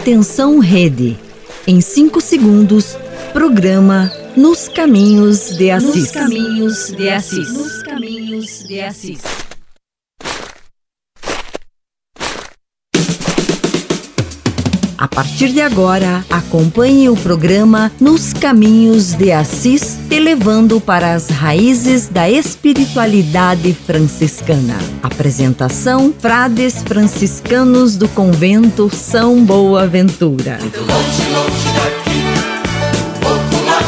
Atenção Rede. Em 5 segundos, programa Nos Caminhos de Assis. Nos Caminhos de Assis. Nos Caminhos de Assis. A partir de agora, acompanhe o programa Nos Caminhos de Assis, te levando para as raízes da espiritualidade franciscana. Apresentação: Frades franciscanos do convento São Boaventura. Muito longe, longe daqui, do mar,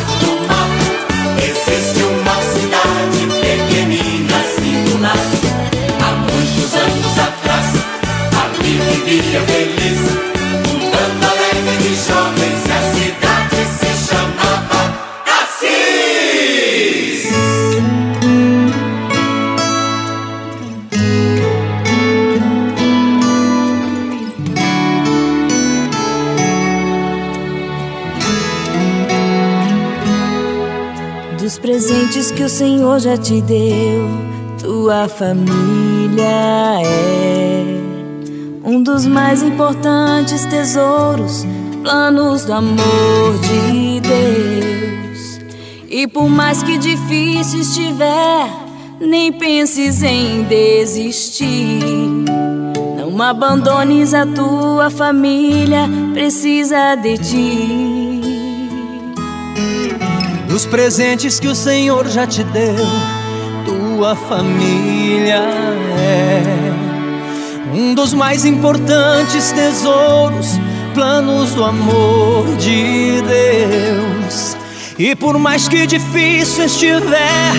uma cidade pequenina. Há muitos anos atrás, vivia que o Senhor já te deu, tua família é um dos mais importantes tesouros planos do amor de Deus. E por mais que difícil estiver, nem penses em desistir. Não abandones a tua família, precisa de ti. Dos presentes que o Senhor já te deu, tua família é um dos mais importantes tesouros planos do amor de Deus. E por mais que difícil estiver,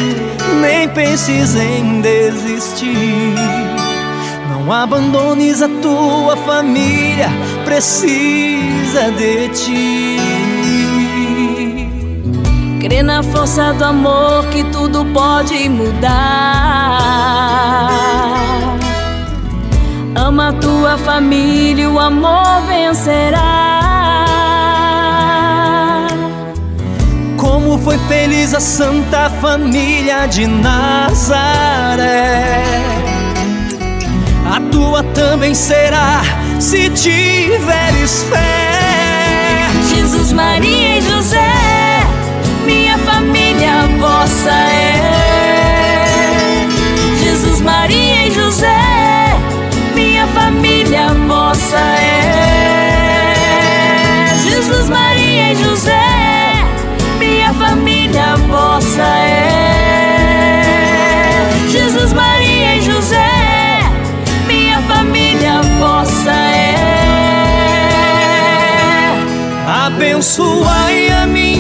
nem penses em desistir. Não abandones a tua família, precisa de ti. Crê na força do amor que tudo pode mudar. Ama a tua família, o amor vencerá. Como foi feliz a santa família de Nazaré. A tua também será, se tiveres fé. Jesus, Maria e José, família vossa é. Jesus, Maria e José família vossa é. Jesus, Maria e José, minha família vossa é. Jesus, Maria e José, minha família vossa é. Abençoai a minha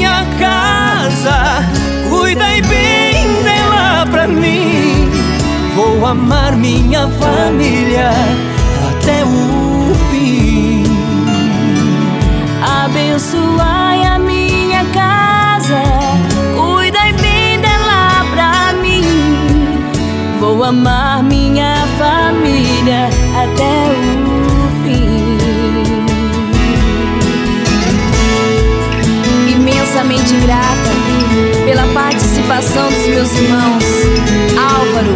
casa, cuidai bem dela pra mim. Vou amar minha família até o fim. Abençoai a minha casa, cuidai bem dela pra mim. Vou amar minha família até o fim. Imensamente grata participação dos meus irmãos Álvaro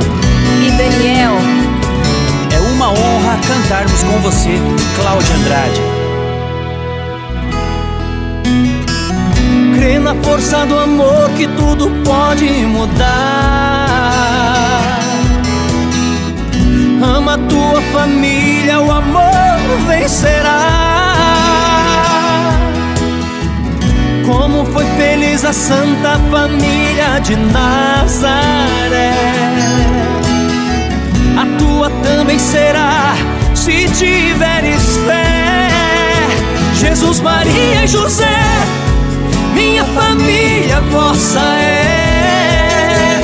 e Daniel uma honra cantarmos com você, Cláudia Andrade. Crê na força do amor que tudo pode mudar. Ama tua família, o amor vencerá. Como foi feliz a santa família de Nazaré a tua também será, se tiveres fé. Jesus, Maria e José, minha família vossa é.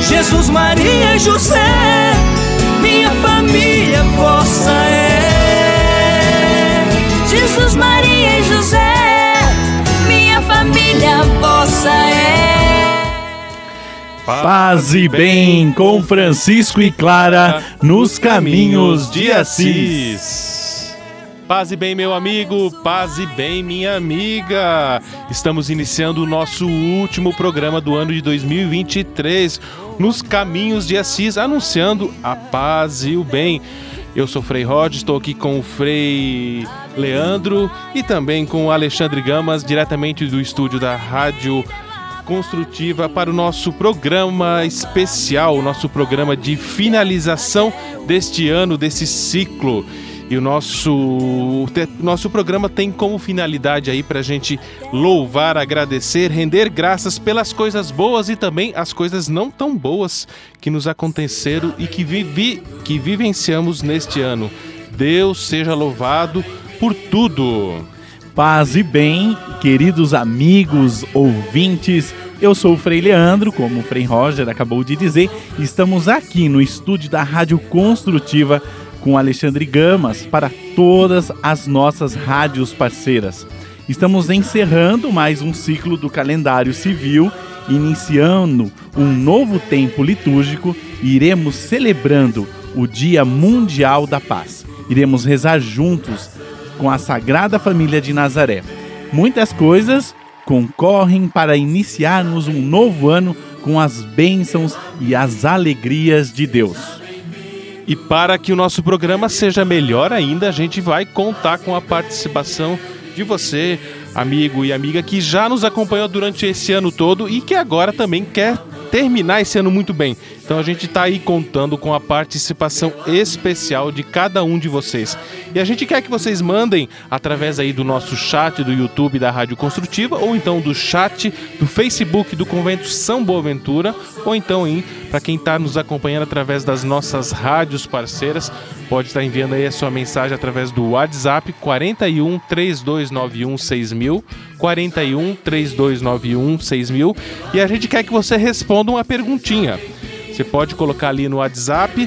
Jesus, Maria e José, minha família vossa é. Jesus, Maria e José, Paz e bem com Francisco e Clara nos caminhos de Assis. Paz e bem, meu amigo, paz e bem, minha amiga. Estamos iniciando o nosso último programa do ano de 2023 nos caminhos de Assis, anunciando a paz e o bem. Eu sou Frei Rod, estou aqui com o Frei Leandro e também com o Alexandre Gamas, diretamente do estúdio da Rádio Construtiva, para o nosso programa especial, o nosso programa de finalização deste ano, desse ciclo. E o nosso, nosso programa tem como finalidade aí para a gente louvar, agradecer, render graças pelas coisas boas e também as coisas não tão boas que nos aconteceram e que, vivi, que vivenciamos neste ano. Deus seja louvado por tudo. Paz e bem, queridos amigos, ouvintes. Eu sou o Frei Leandro, como o Frei Roger acabou de dizer. Estamos aqui no estúdio da Rádio Construtiva com Alexandre Gamas para todas as nossas rádios parceiras. Estamos encerrando mais um ciclo do calendário civil, iniciando um novo tempo litúrgico e iremos celebrando o Dia Mundial da Paz. Iremos rezar juntos com a Sagrada Família de Nazaré. Muitas coisas concorrem para iniciarmos um novo ano com as bênçãos e as alegrias de Deus. E para que o nosso programa seja melhor ainda, a gente vai contar com a participação de você, amigo e amiga que já nos acompanhou durante esse ano todo e que agora também quer terminar esse ano muito bem. Então a gente está aí contando com a participação especial de cada um de vocês. E a gente quer que vocês mandem através aí do nosso chat do YouTube da Rádio Construtiva ou então do chat do Facebook do Convento São Boaventura ou então para quem está nos acompanhando através das nossas rádios parceiras, pode estar tá enviando aí a sua mensagem através do WhatsApp 41 3291 6000 41 3291 6000 e a gente quer que você responda uma perguntinha. Você pode colocar ali no WhatsApp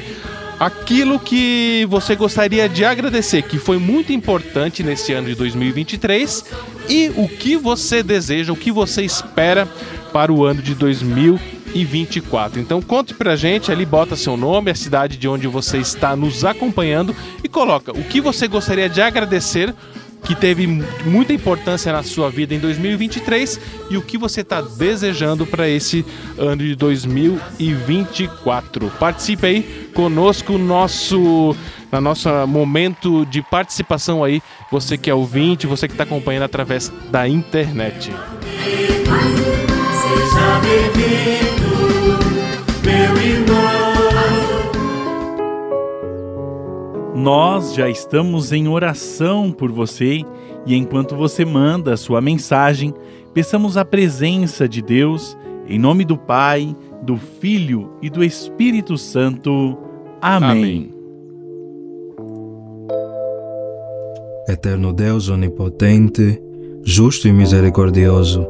aquilo que você gostaria de agradecer, que foi muito importante nesse ano de 2023, e o que você deseja, o que você espera para o ano de 2024. Então conte pra gente, ali bota seu nome, a cidade de onde você está nos acompanhando e coloca o que você gostaria de agradecer que teve muita importância na sua vida em 2023 e o que você está desejando para esse ano de 2024. Participe aí conosco nosso na nosso momento de participação aí, você que é ouvinte, você que está acompanhando através da internet. Seja bem-vindo, meu irmão. Nós já estamos em oração por você e enquanto você manda sua mensagem, peçamos a presença de Deus, em nome do Pai, do Filho e do Espírito Santo. Amém. Amém. Eterno Deus onipotente, justo e misericordioso,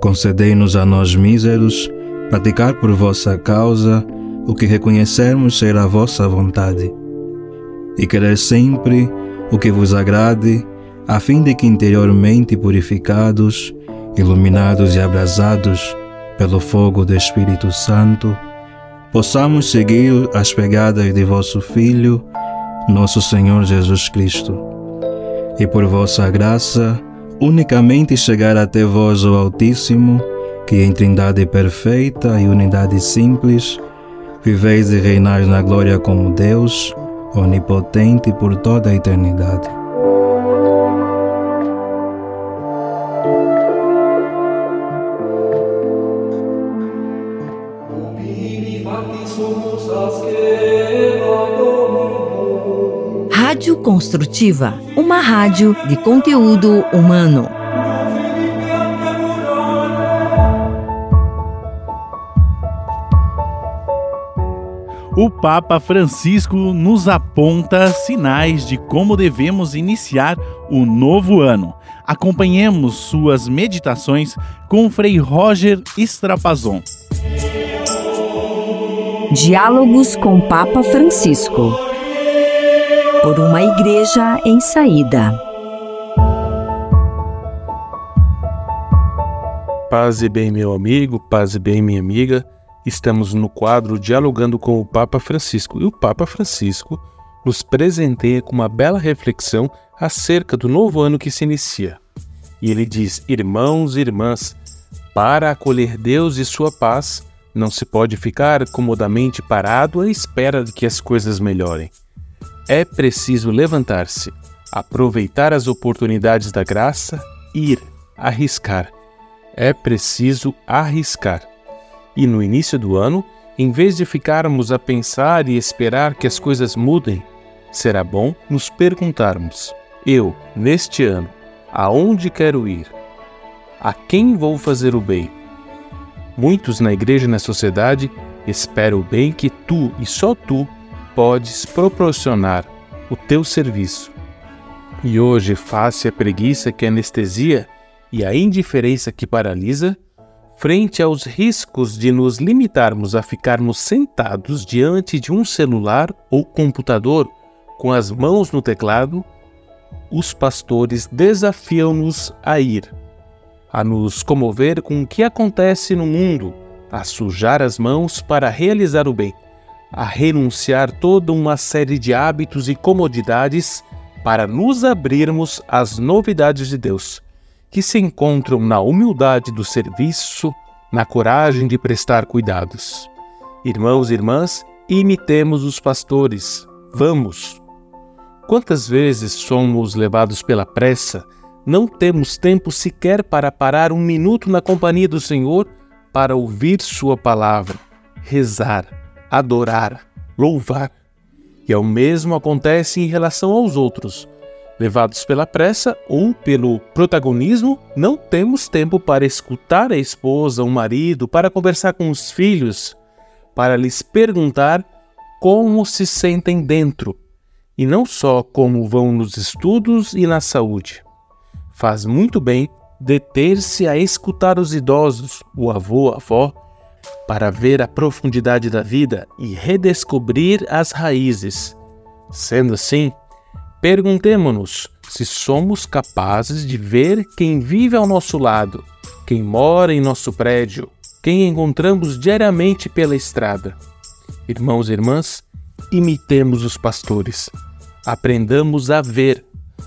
concedei-nos a nós míseros praticar por vossa causa o que reconhecermos ser a vossa vontade e querer sempre o que vos agrade, a fim de que interiormente purificados, iluminados e abrasados pelo fogo do Espírito Santo, possamos seguir as pegadas de vosso Filho, nosso Senhor Jesus Cristo. E por vossa graça, unicamente chegar até vós, o Altíssimo, que em trindade perfeita e unidade simples, viveis e reinais na glória como Deus, onipotente por toda a eternidade. Rádio Construtiva, uma rádio de conteúdo humano. O Papa Francisco nos aponta sinais de como devemos iniciar o novo ano. Acompanhemos suas meditações com Frei Roger Strapazon. Diálogos com Papa Francisco. Por uma igreja em saída. Paz e bem, meu amigo, paz e bem, minha amiga. Estamos no quadro Dialogando com o Papa Francisco e o Papa Francisco nos presenteia com uma bela reflexão acerca do novo ano que se inicia. E ele diz: Irmãos e irmãs, para acolher Deus e sua paz, não se pode ficar comodamente parado à espera de que as coisas melhorem. É preciso levantar-se, aproveitar as oportunidades da graça, ir, arriscar. É preciso arriscar. E no início do ano, em vez de ficarmos a pensar e esperar que as coisas mudem, será bom nos perguntarmos: eu, neste ano, aonde quero ir? A quem vou fazer o bem? Muitos na igreja e na sociedade esperam o bem que tu e só tu podes proporcionar o teu serviço. E hoje, face à preguiça que anestesia e a indiferença que paralisa, frente aos riscos de nos limitarmos a ficarmos sentados diante de um celular ou computador com as mãos no teclado, os pastores desafiam-nos a ir, a nos comover com o que acontece no mundo, a sujar as mãos para realizar o bem a renunciar toda uma série de hábitos e comodidades para nos abrirmos às novidades de Deus, que se encontram na humildade do serviço, na coragem de prestar cuidados. Irmãos e irmãs, imitemos os pastores. Vamos! Quantas vezes somos levados pela pressa, não temos tempo sequer para parar um minuto na companhia do Senhor para ouvir Sua palavra, rezar, adorar, louvar. E o mesmo acontece em relação aos outros. Levados pela pressa ou pelo protagonismo, não temos tempo para escutar a esposa, o marido, para conversar com os filhos, para lhes perguntar como se sentem dentro, e não só como vão nos estudos e na saúde. Faz muito bem deter-se a escutar os idosos, o avô, a avó, para ver a profundidade da vida e redescobrir as raízes. Sendo assim, perguntemo-nos se somos capazes de ver quem vive ao nosso lado, quem mora em nosso prédio, quem encontramos diariamente pela estrada. Irmãos e irmãs, imitemos os pastores. Aprendamos a ver,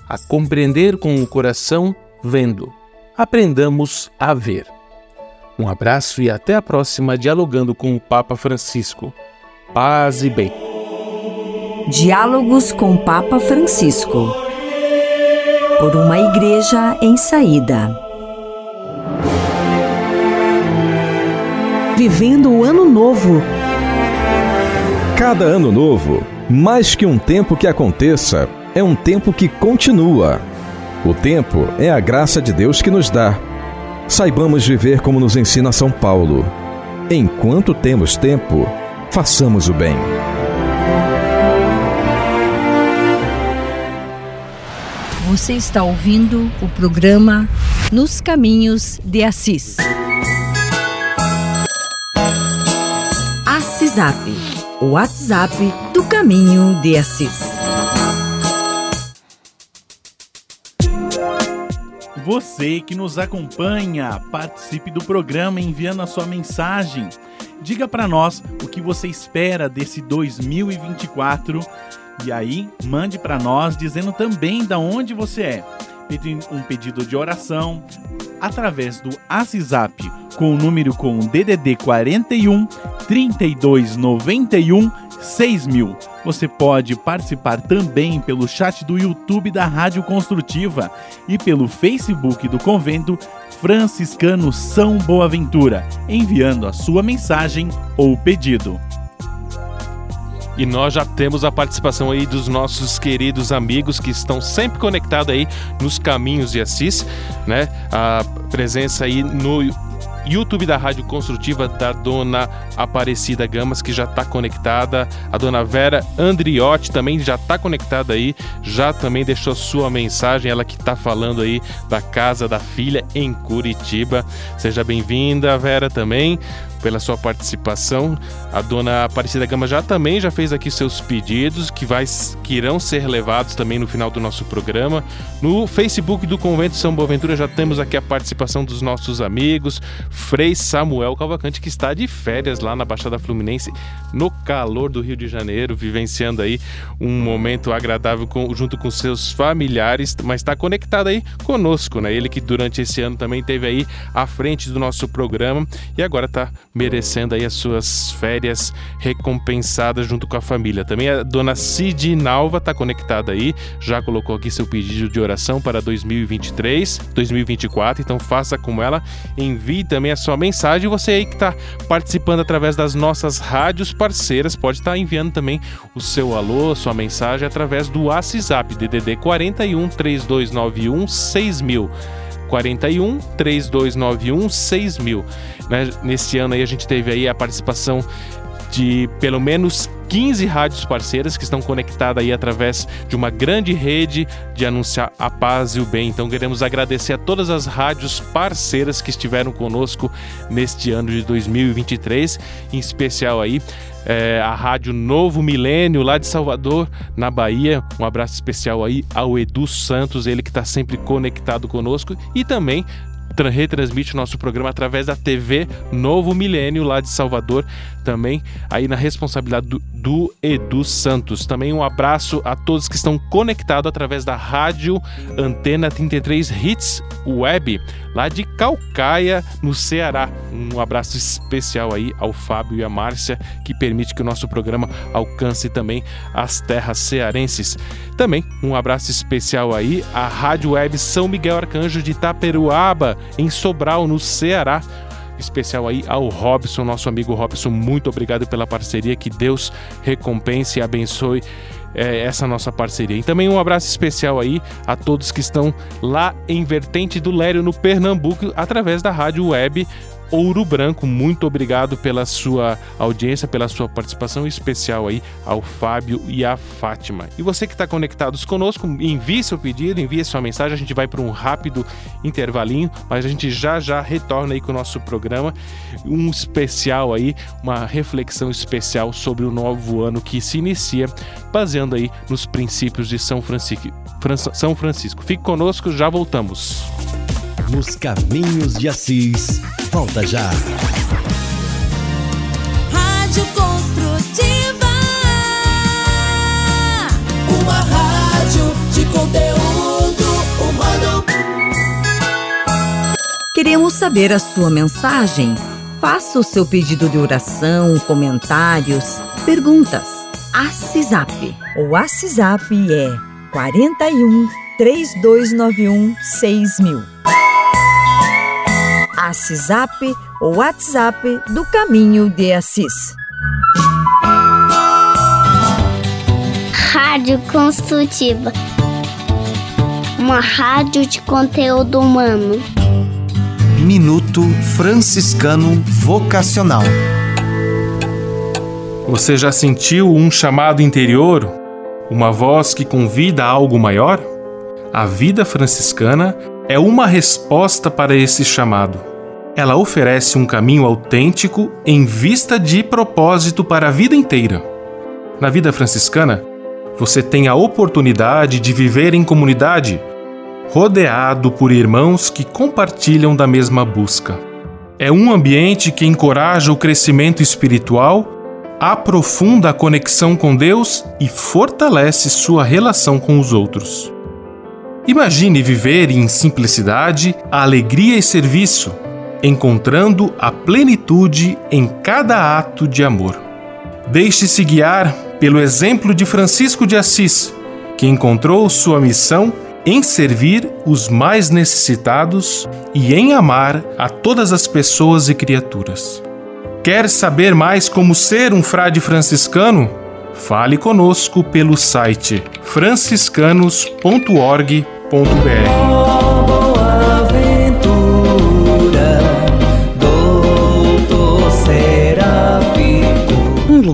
a compreender com o coração, vendo. Aprendamos a ver. Um abraço e até a próxima Dialogando com o Papa Francisco. Paz e bem. Diálogos com Papa Francisco. Por uma igreja em saída. Vivendo o ano novo. Cada ano novo, mais que um tempo que aconteça, é um tempo que continua. O tempo é a graça de Deus que nos dá saibamos viver como nos ensina São Paulo. Enquanto temos tempo, façamos o bem. Você está ouvindo o programa Nos Caminhos de Assis. Assisap, o WhatsApp do Caminho de Assis. Você que nos acompanha, participe do programa enviando a sua mensagem. Diga para nós o que você espera desse 2024 e aí mande para nós dizendo também da onde você é. Um pedido de oração através do WhatsApp com o número com DDD 41 3291 6000. Você pode participar também pelo chat do YouTube da Rádio Construtiva e pelo Facebook do Convento Franciscano São Boaventura, enviando a sua mensagem ou pedido. E nós já temos a participação aí dos nossos queridos amigos que estão sempre conectados aí nos caminhos de Assis, né? A presença aí no YouTube da Rádio Construtiva da dona Aparecida Gamas, que já está conectada. A dona Vera Andriotti também já está conectada aí, já também deixou sua mensagem, ela que está falando aí da casa da filha em Curitiba. Seja bem-vinda, Vera, também pela sua participação. A dona Aparecida Gama já também já fez aqui seus pedidos que, vai, que irão ser levados também no final do nosso programa. No Facebook do Convento São Boaventura já temos aqui a participação dos nossos amigos, Frei Samuel Calvacante, que está de férias lá na Baixada Fluminense, no calor do Rio de Janeiro, vivenciando aí um momento agradável com, junto com seus familiares, mas está conectado aí conosco, né? Ele que durante esse ano também teve aí à frente do nosso programa e agora está merecendo aí as suas férias recompensadas junto com a família. Também a dona Cid Nalva está conectada aí, já colocou aqui seu pedido de oração para 2023, 2024, então faça como ela, envie também a sua mensagem. Você aí que está participando através das nossas rádios parceiras, pode estar tá enviando também o seu alô, sua mensagem através do WhatsApp DDD 41 3291 6000. 41 3291 6000. Né? Nesse ano aí a gente teve aí a participação de pelo menos 15 rádios parceiras que estão conectadas aí através de uma grande rede de anunciar a paz e o bem. Então queremos agradecer a todas as rádios parceiras que estiveram conosco neste ano de 2023, em especial aí é, a Rádio Novo Milênio, lá de Salvador, na Bahia. Um abraço especial aí ao Edu Santos, ele que está sempre conectado conosco, e também retransmite o nosso programa através da TV Novo Milênio, lá de Salvador, também aí na responsabilidade do, do, Edu Santos. Também um abraço a todos que estão conectados através da rádio Antena 33 Hits Web, lá de Calcaia, no Ceará. Um abraço especial aí ao Fábio e à Márcia, que permite que o nosso programa alcance também as terras cearenses. Também um abraço especial aí à Rádio Web São Miguel Arcanjo de Itaperuaba, em Sobral, no Ceará especial aí ao Robson, nosso amigo Robson. Muito obrigado pela parceria. Que Deus recompense e abençoe é, essa nossa parceria. E também um abraço especial aí a todos que estão lá em Vertente do Lério, no Pernambuco, através da rádio web Ouro Branco. Muito obrigado pela sua audiência, pela sua participação especial aí ao Fábio e à Fátima. E você que está conectados conosco, envie seu pedido, envie sua mensagem. A gente vai para um rápido intervalinho, mas a gente já já retorna aí com o nosso programa. Um especial aí, uma reflexão especial sobre o novo ano que se inicia, baseando aí nos princípios de São Francisco. São Francisco. Fique conosco, já voltamos. Nos caminhos de Assis. Volta já. Rádio Construtiva. Uma rádio de conteúdo humano. Queremos saber a sua mensagem. Faça o seu pedido de oração, comentários, perguntas. ACISAP. O WhatsApp é 41 3291 6000. ACISAP, o WhatsApp do Caminho de Assis. Rádio Construtiva. Uma rádio de conteúdo humano. Minuto Franciscano Vocacional. Você já sentiu um chamado interior? Uma voz que convida a algo maior? A vida franciscana é uma resposta para esse chamado ela oferece um caminho autêntico em vista de propósito para a vida inteira. Na vida franciscana, você tem a oportunidade de viver em comunidade, rodeado por irmãos que compartilham da mesma busca. É um ambiente que encoraja o crescimento espiritual, aprofunda a conexão com Deus e fortalece sua relação com os outros. Imagine viver em simplicidade, alegria e serviço encontrando a plenitude em cada ato de amor. Deixe-se guiar pelo exemplo de Francisco de Assis, que encontrou sua missão em servir os mais necessitados e em amar a todas as pessoas e criaturas. Quer saber mais como ser um frade franciscano? Fale conosco pelo site franciscanos.org.br.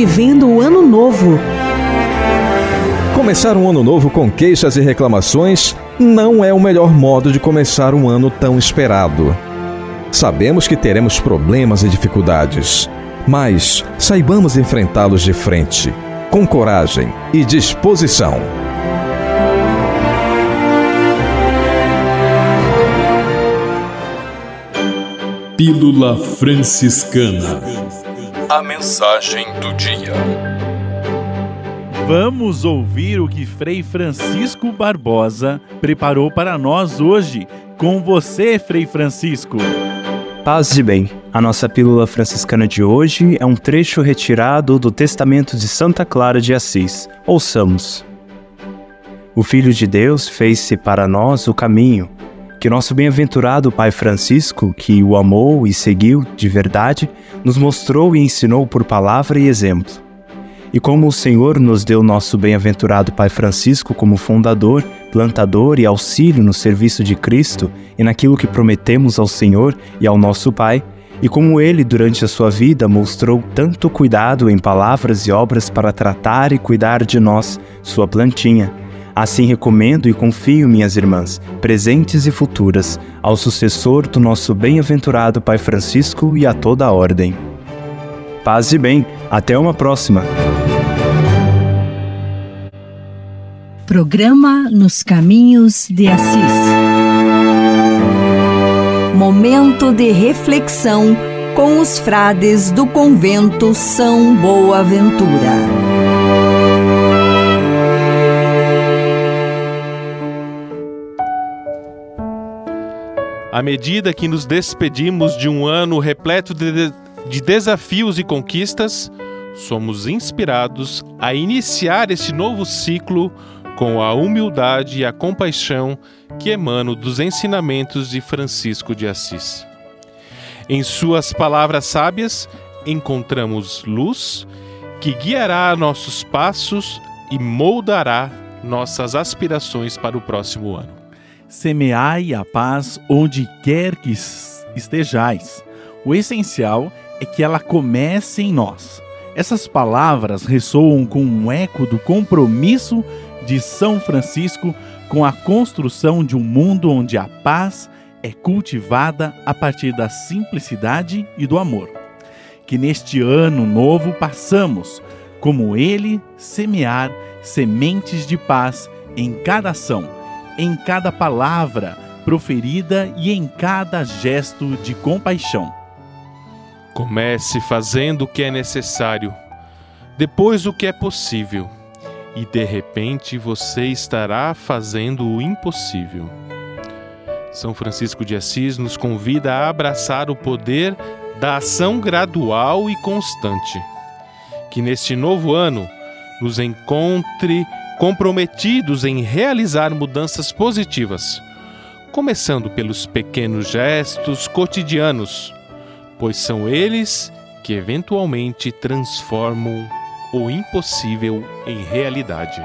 Vivendo o ano novo. Começar um ano novo com queixas e reclamações não é o melhor modo de começar um ano tão esperado. Sabemos que teremos problemas e dificuldades, mas saibamos enfrentá-los de frente, com coragem e disposição. Pílula Franciscana. A mensagem do dia. Vamos ouvir o que Frei Francisco Barbosa preparou para nós hoje. Com você, Frei Francisco. Paz e bem. A nossa pílula franciscana de hoje é um trecho retirado do Testamento de Santa Clara de Assis. Ouçamos. O Filho de Deus fez-se para nós o caminho, que nosso bem-aventurado Pai Francisco, que o amou e seguiu de verdade, nos mostrou e ensinou por palavra e exemplo. E como o Senhor nos deu nosso bem-aventurado Pai Francisco como fundador, plantador e auxílio no serviço de Cristo e naquilo que prometemos ao Senhor e ao nosso Pai, e como ele, durante a sua vida, mostrou tanto cuidado em palavras e obras para tratar e cuidar de nós, sua plantinha. Assim recomendo e confio, minhas irmãs, presentes e futuras, ao sucessor do nosso bem-aventurado Pai Francisco e a toda a ordem. Paz e bem, até uma próxima! Programa Nos Caminhos de Assis. Momento de reflexão com os frades do convento São Boaventura. À medida que nos despedimos de um ano repleto de, de desafios e conquistas, somos inspirados a iniciar este novo ciclo com a humildade e a compaixão que emanam dos ensinamentos de Francisco de Assis. Em suas palavras sábias, encontramos luz que guiará nossos passos e moldará nossas aspirações para o próximo ano. Semeai a paz onde quer que es- estejais. O essencial é que ela comece em nós. Essas palavras ressoam com um eco do compromisso de São Francisco com a construção de um mundo onde a paz é cultivada a partir da simplicidade e do amor. Que neste ano novo passamos, como ele, semear sementes de paz em cada ação, em cada palavra proferida e em cada gesto de compaixão. Comece fazendo o que é necessário, depois o que é possível, e de repente você estará fazendo o impossível. São Francisco de Assis nos convida a abraçar o poder da ação gradual e constante. Que neste novo ano nos encontre comprometidos em realizar mudanças positivas, começando pelos pequenos gestos cotidianos, pois são eles que eventualmente transformam o impossível em realidade.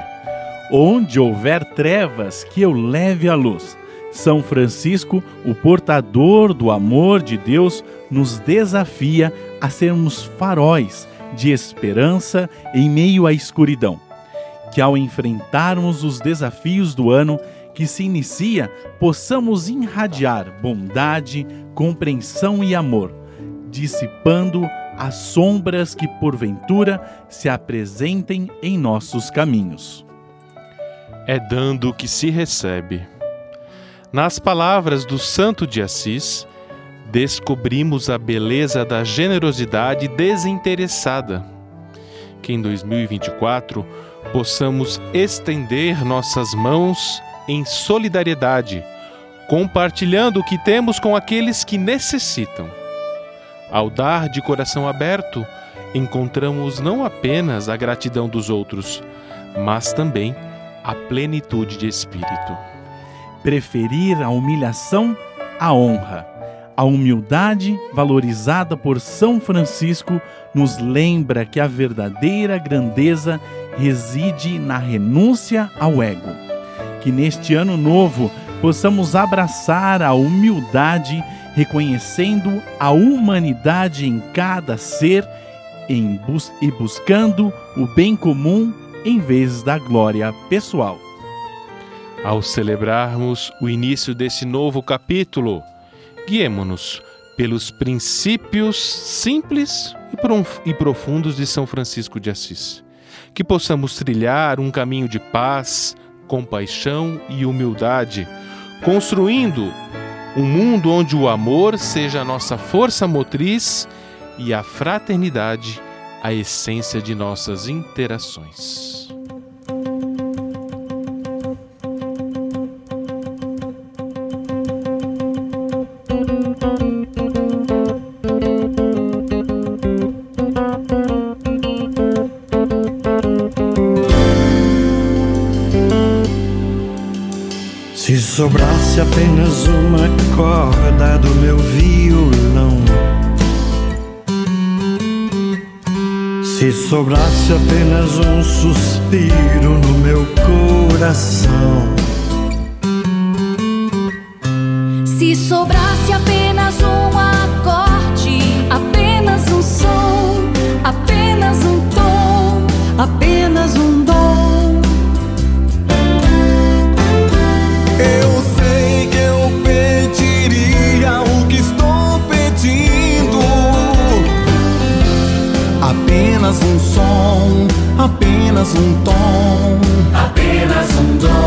Onde houver trevas, que eu leve a luz. São Francisco, o portador do amor de Deus, nos desafia a sermos faróis de esperança em meio à escuridão. Que ao enfrentarmos os desafios do ano que se inicia, possamos irradiar bondade, compreensão e amor, dissipando as sombras que porventura se apresentem em nossos caminhos. É dando que se recebe. Nas palavras do Santo de Assis, descobrimos a beleza da generosidade desinteressada. Que em 2024 possamos estender nossas mãos em solidariedade, compartilhando o que temos com aqueles que necessitam. Ao dar de coração aberto, encontramos não apenas a gratidão dos outros, mas também a plenitude de espírito. Preferir a humilhação à honra. A humildade, valorizada por São Francisco, nos lembra que a verdadeira grandeza reside na renúncia ao ego. Que neste ano novo possamos abraçar a humildade, reconhecendo a humanidade em cada ser em bus e buscando o bem comum em vez da glória pessoal. Ao celebrarmos o início desse novo capítulo, guiemo-nos pelos princípios simples e profundos de São Francisco de Assis. Que possamos trilhar um caminho de paz, compaixão e humildade, construindo um mundo onde o amor seja a nossa força motriz e a fraternidade a essência de nossas interações. Apenas uma corda do meu violão. Se sobrasse apenas um suspiro no meu coração. Se sobrasse apenas um acorde, apenas um som, apenas um tom, apenas apenas um tom, apenas um dom.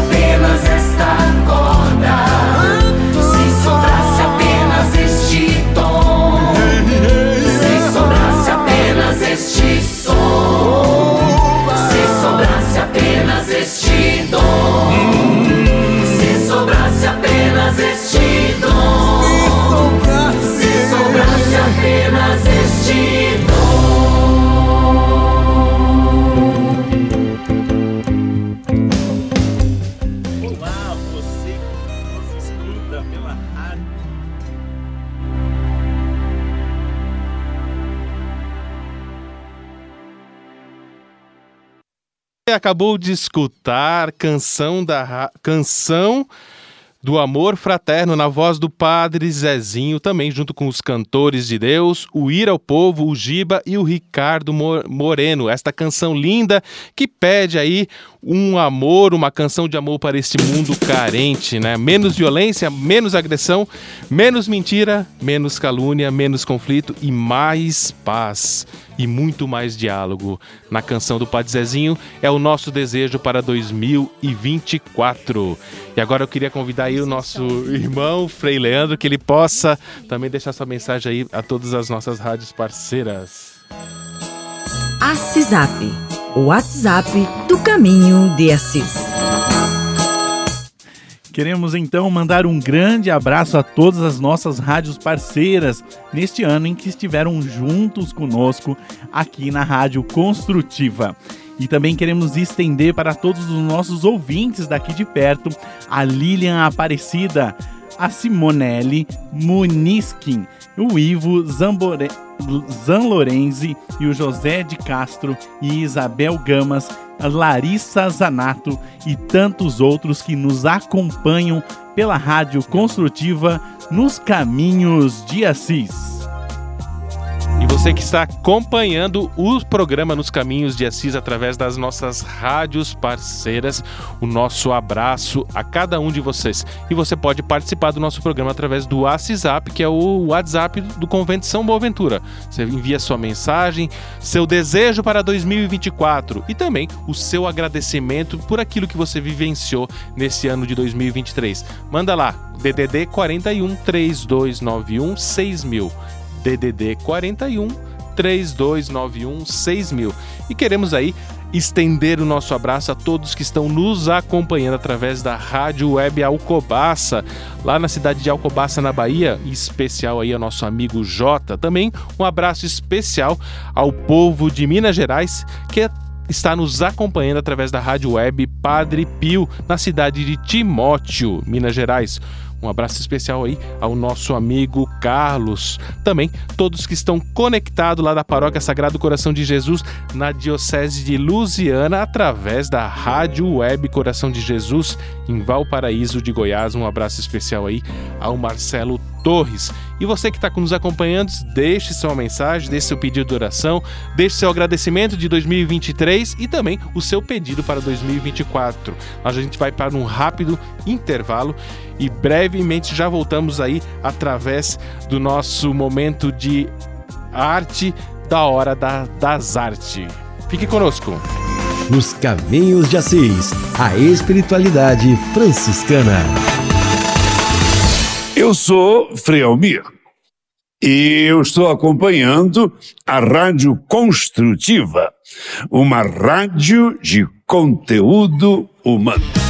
apenas esta corda. Acabou de escutar canção da canção do amor fraterno na voz do Padre Zezinho, também junto com os cantores de Deus, o Ir ao Povo, o Giba e o Ricardo Mo- Moreno. Esta canção linda que pede aí um amor, uma canção de amor para este mundo carente, né? Menos violência, menos agressão, menos mentira, menos calúnia, menos conflito e mais paz e muito mais diálogo. Na canção do Padre Zezinho é o nosso desejo para 2024. E agora eu queria convidar aí o nosso irmão Frei Leandro que ele possa também deixar sua mensagem aí a todas as nossas rádios parceiras. Assisap, o WhatsApp do Caminho de Assis. Queremos então mandar um grande abraço a todas as nossas rádios parceiras neste ano em que estiveram juntos conosco aqui na Rádio Construtiva. E também queremos estender para todos os nossos ouvintes daqui de perto a Lilian Aparecida, a Simonelli Muniskin, o Ivo Zambore... Zanlorenzi e o José de Castro e Isabel Gamas, Larissa Zanato e tantos outros que nos acompanham pela Rádio Construtiva nos caminhos de Assis. E você que está acompanhando o programa Nos Caminhos de Assis através das nossas rádios parceiras, o nosso abraço a cada um de vocês. E você pode participar do nosso programa através do WhatsApp, que é o WhatsApp do Convento São Boaventura. Você envia sua mensagem, seu desejo para 2024 e também o seu agradecimento por aquilo que você vivenciou nesse ano de 2023. Manda lá, DDD 41 3291 6000. DDD 41 3291 6000. E queremos aí estender o nosso abraço a todos que estão nos acompanhando através da Rádio Web Alcobaça, lá na cidade de Alcobaça, na Bahia, em especial aí ao nosso amigo Jota. Também um abraço especial ao povo de Minas Gerais, que está nos acompanhando através da Rádio Web Padre Pio, na cidade de Timóteo, Minas Gerais. Um abraço especial aí ao nosso amigo Carlos. Também todos que estão conectados lá da Paróquia Sagrado Coração de Jesus na Diocese de Lusiana através da Rádio Web Coração de Jesus em Valparaíso de Goiás. Um abraço especial aí ao Marcelo Torres. E você que está nos acompanhando, deixe sua mensagem, deixe seu pedido de oração, deixe seu agradecimento de 2023 e também o seu pedido para 2024. A gente vai para um rápido intervalo e brevemente já voltamos aí através do nosso momento de arte da hora da, das artes. Fique conosco. Nos Caminhos de Assis, a espiritualidade franciscana. Eu sou Frei Almir e eu estou acompanhando a Rádio Construtiva, uma rádio de conteúdo humano.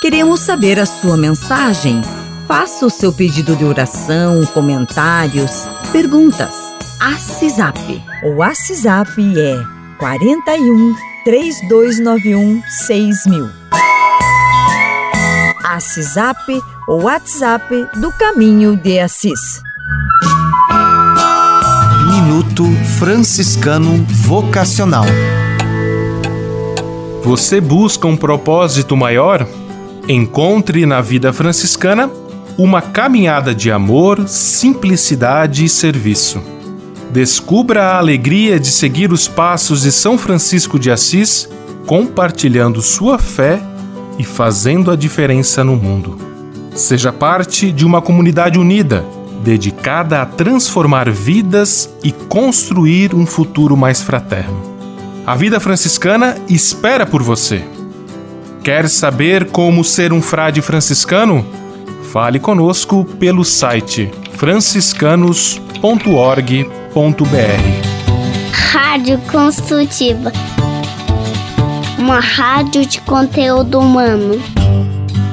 Queremos saber a sua mensagem. Faça o seu pedido de oração, comentários, perguntas. Assisap. O WhatsApp é 41 3291 6000. Assisap, o WhatsApp do Caminho de Assis. Minuto Franciscano Vocacional. Você busca um propósito maior? Encontre na vida franciscana uma caminhada de amor, simplicidade e serviço. Descubra a alegria de seguir os passos de São Francisco de Assis, compartilhando sua fé e fazendo a diferença no mundo. Seja parte de uma comunidade unida, dedicada a transformar vidas e construir um futuro mais fraterno. A vida franciscana espera por você. Quer saber como ser um frade franciscano? Fale conosco pelo site franciscanos.org.br. Rádio Construtiva. Uma rádio de conteúdo humano.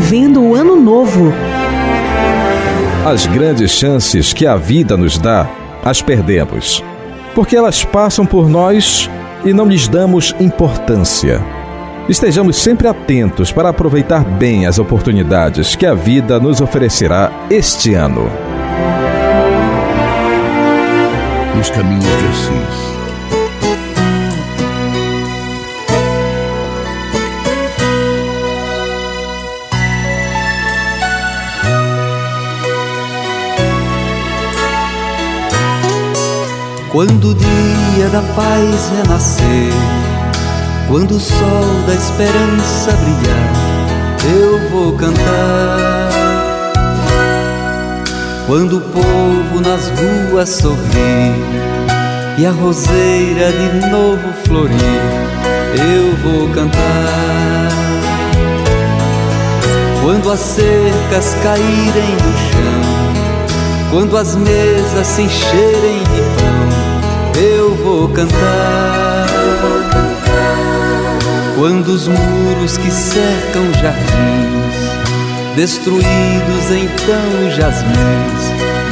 Vivendo o ano novo. As grandes chances que a vida nos dá, as perdemos. Porque elas passam por nós e não lhes damos importância. Estejamos sempre atentos para aproveitar bem as oportunidades que a vida nos oferecerá este ano. Nos caminhos de Assis. Quando o dia da paz renascer, quando o sol da esperança brilhar, eu vou cantar. Quando o povo nas ruas sorrir e a roseira de novo florir, eu vou cantar. Quando as cercas caírem no chão, quando as mesas se encherem de pão, vou cantar. Quando os muros que cercam jardins, destruídos então jasmins,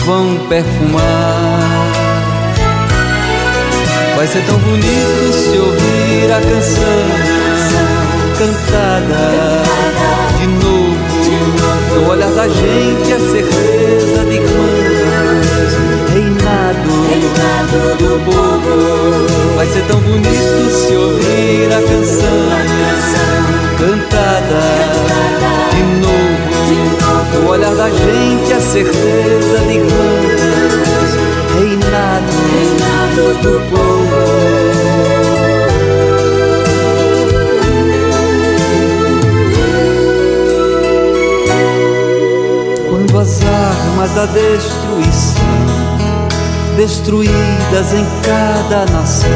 vão perfumar. Vai ser tão bonito se ouvir a canção cantada de novo. No olhar da gente a certeza de irmãos, reinado do povo. Vai ser tão bonito se ouvir a canção cantada de novo. No olhar da gente a certeza de irmãos, reinado do povo. Quando as armas da destruição, destruídas em cada nação,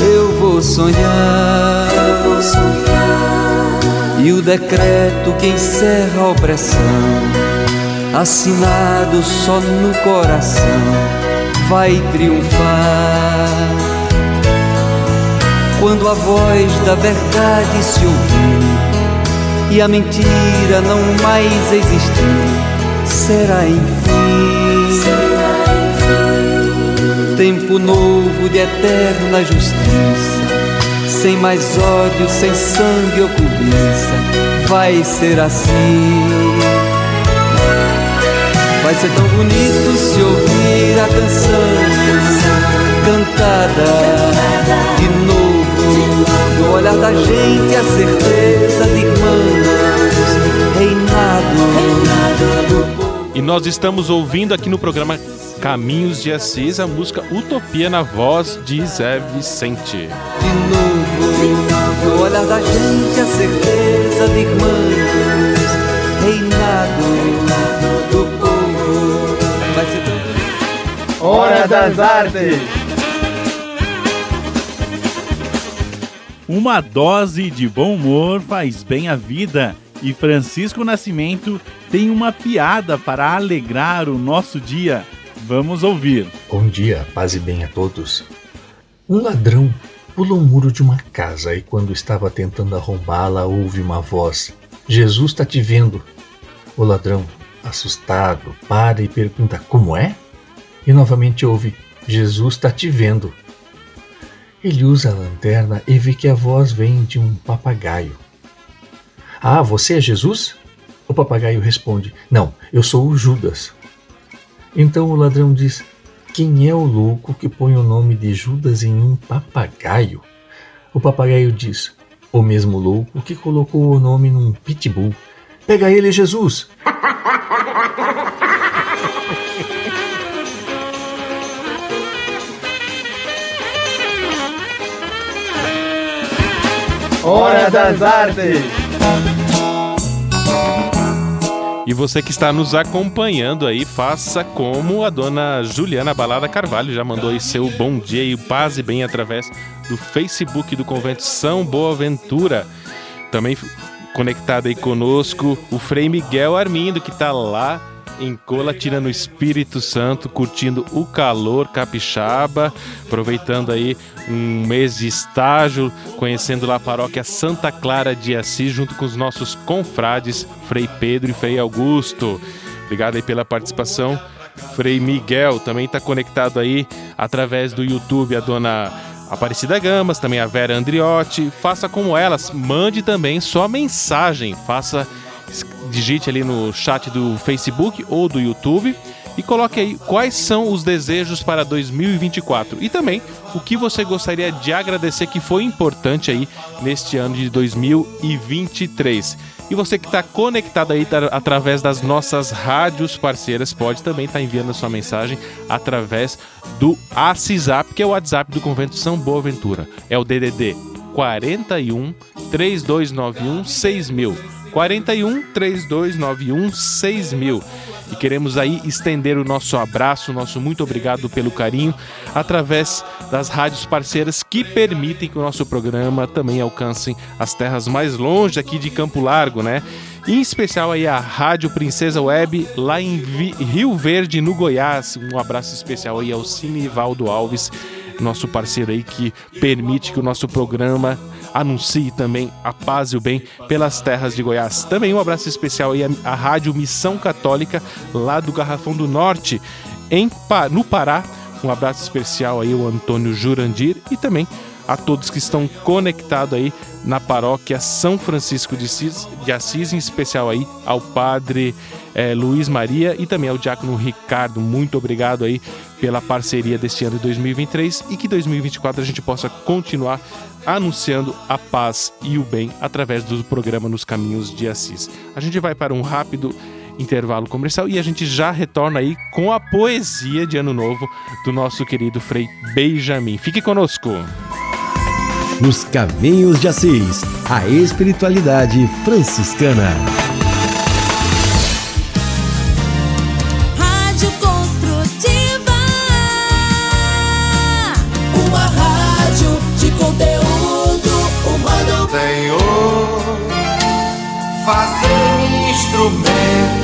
eu vou sonhar. Eu vou sonhar. E o decreto que encerra a opressão, assinado só no coração, vai triunfar. Quando a voz da verdade se ouvir e a mentira não mais existir, será enfim. Tempo novo de eterna justiça, sem mais ódio, sem sangue ou cobiça, vai ser assim. Vai ser tão bonito se ouvir a canção cantada de novo, no olhar da gente a certeza de E nós estamos ouvindo aqui no programa Caminhos de Assis a música Utopia na voz de Zé Vicente. De novo, no olhar da gente a certeza de irmãos, reinado do povo. Vai ser tão Hora das Artes! Uma dose de bom humor faz bem à vida e Francisco Nascimento tem uma piada para alegrar o nosso dia. Vamos ouvir. Bom dia, paz e bem a todos. Um ladrão pulou o muro de uma casa e, quando estava tentando arrombá-la, ouve uma voz: Jesus está te vendo. O ladrão, assustado, para e pergunta: Como é? E novamente ouve: Jesus está te vendo. Ele usa a lanterna e vê que a voz vem de um papagaio. Ah, você é Jesus? O papagaio responde: Não, eu sou o Judas. Então o ladrão diz: Quem é o louco que põe o nome de Judas em um papagaio? O papagaio diz: O mesmo louco que colocou o nome num pitbull. Pega ele, Jesus! Hora das Artes! E você que está nos acompanhando aí, faça como a dona Juliana Balada Carvalho já mandou aí seu bom dia e paz e bem através do Facebook do Convento São Boaventura. Também conectado aí conosco o Frei Miguel Armindo, que está lá em Colatina no Espírito Santo, curtindo o calor capixaba, aproveitando aí um mês de estágio, conhecendo lá a paróquia Santa Clara de Assis, junto com os nossos confrades, Frei Pedro e Frei Augusto. Obrigado aí pela participação. Frei Miguel também está conectado aí através do YouTube, a dona Aparecida Gamas, também a Vera Andriotti. Faça como elas, mande também sua mensagem, faça digite ali no chat do Facebook ou do YouTube e coloque aí quais são os desejos para 2024 e também o que você gostaria de agradecer que foi importante aí neste ano de 2023. E você que está conectado aí tá, através das nossas rádios parceiras pode também estar tá enviando a sua mensagem através do ACISAP, que é o WhatsApp do Convento São Boaventura. É o DDD 41 3291 6000. 41 3291 6000. E queremos aí estender o nosso abraço, nosso muito obrigado pelo carinho através das rádios parceiras que permitem que o nosso programa também alcance as terras mais longe aqui de Campo Largo, né? Em especial aí a Rádio Princesa Web lá em Rio Verde, no Goiás. Um abraço especial aí ao Cine Valdo Alves, nosso parceiro aí que permite que o nosso programa anuncie também a paz e o bem pelas terras de Goiás. Também um abraço especial aí à Rádio Missão Católica, lá do Garrafão do Norte, em, no Pará. Um abraço especial aí ao Antônio Jurandir e também a todos que estão conectados aí na paróquia São Francisco de Assis, de Assis em especial aí ao padre é, Luiz Maria e também ao diácono Ricardo. Muito obrigado aí pela parceria deste ano de 2023 e que 2024 a gente possa continuar anunciando a paz e o bem através do programa Nos Caminhos de Assis. A gente vai para um rápido intervalo comercial e a gente já retorna aí com a poesia de Ano Novo do nosso querido Frei Benjamin. Fique conosco! Nos Caminhos de Assis, a espiritualidade franciscana. Fazer instrumento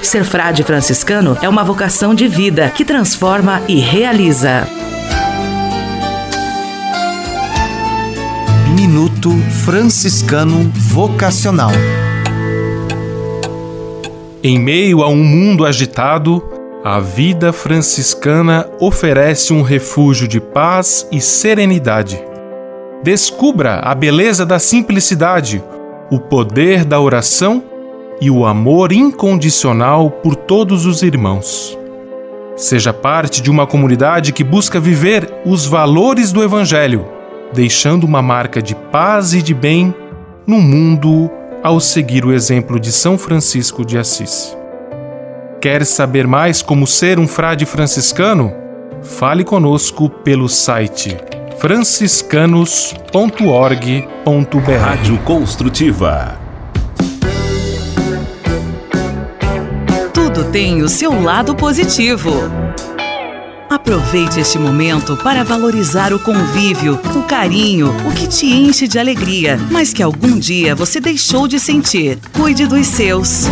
Ser frade franciscano é uma vocação de vida que transforma e realiza. Minuto Franciscano Vocacional. Em meio a um mundo agitado, a vida franciscana oferece um refúgio de paz e serenidade. Descubra a beleza da simplicidade, o poder da oração e o amor incondicional por todos os irmãos. Seja parte de uma comunidade que busca viver os valores do Evangelho, deixando uma marca de paz e de bem no mundo ao seguir o exemplo de São Francisco de Assis. Quer saber mais como ser um frade franciscano? Fale conosco pelo site franciscanos.org.br. Rádio Construtiva. Tudo tem o seu lado positivo. Aproveite este momento para valorizar o convívio, o carinho, o que te enche de alegria, mas que algum dia você deixou de sentir. Cuide dos seus.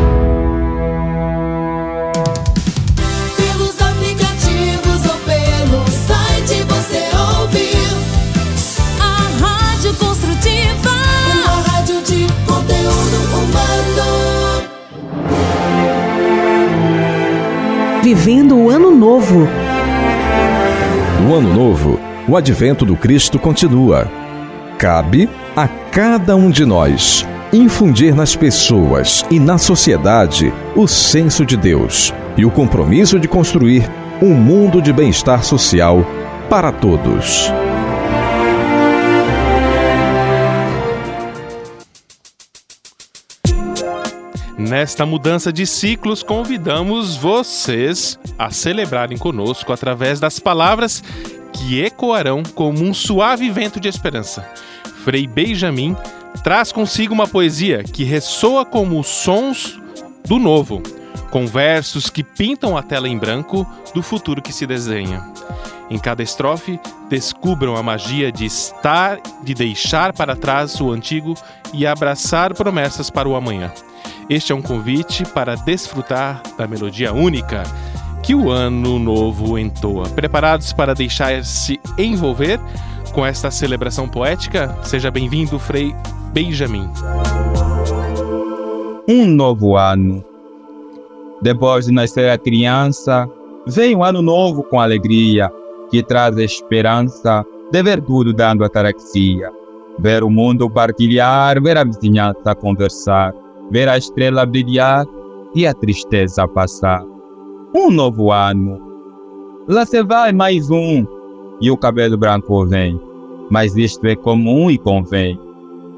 Vivendo o Ano Novo. No Ano Novo, o advento do Cristo continua. Cabe a cada um de nós infundir nas pessoas e na sociedade o senso de Deus e o compromisso de construir um mundo de bem-estar social para todos. Nesta mudança de ciclos, convidamos vocês a celebrarem conosco através das palavras que ecoarão como um suave vento de esperança. Frei Benjamin traz consigo uma poesia que ressoa como os sons do novo, com versos que pintam a tela em branco do futuro que se desenha. Em cada estrofe, descubram a magia de estar, de deixar para trás o antigo e abraçar promessas para o amanhã. Este é um convite para desfrutar da melodia única que o ano novo entoa. Preparados para deixar-se envolver com esta celebração poética? Seja bem-vindo, Frei Benjamin. Um novo ano. Depois de nascer a criança, vem um ano novo com alegria, que traz esperança de ver tudo dando ataraxia. Ver o mundo partilhar, ver a vizinhança conversar, ver a estrela brilhar e a tristeza passar. Um novo ano. Lá se vai mais um, e o cabelo branco vem. Mas isto é comum e convém.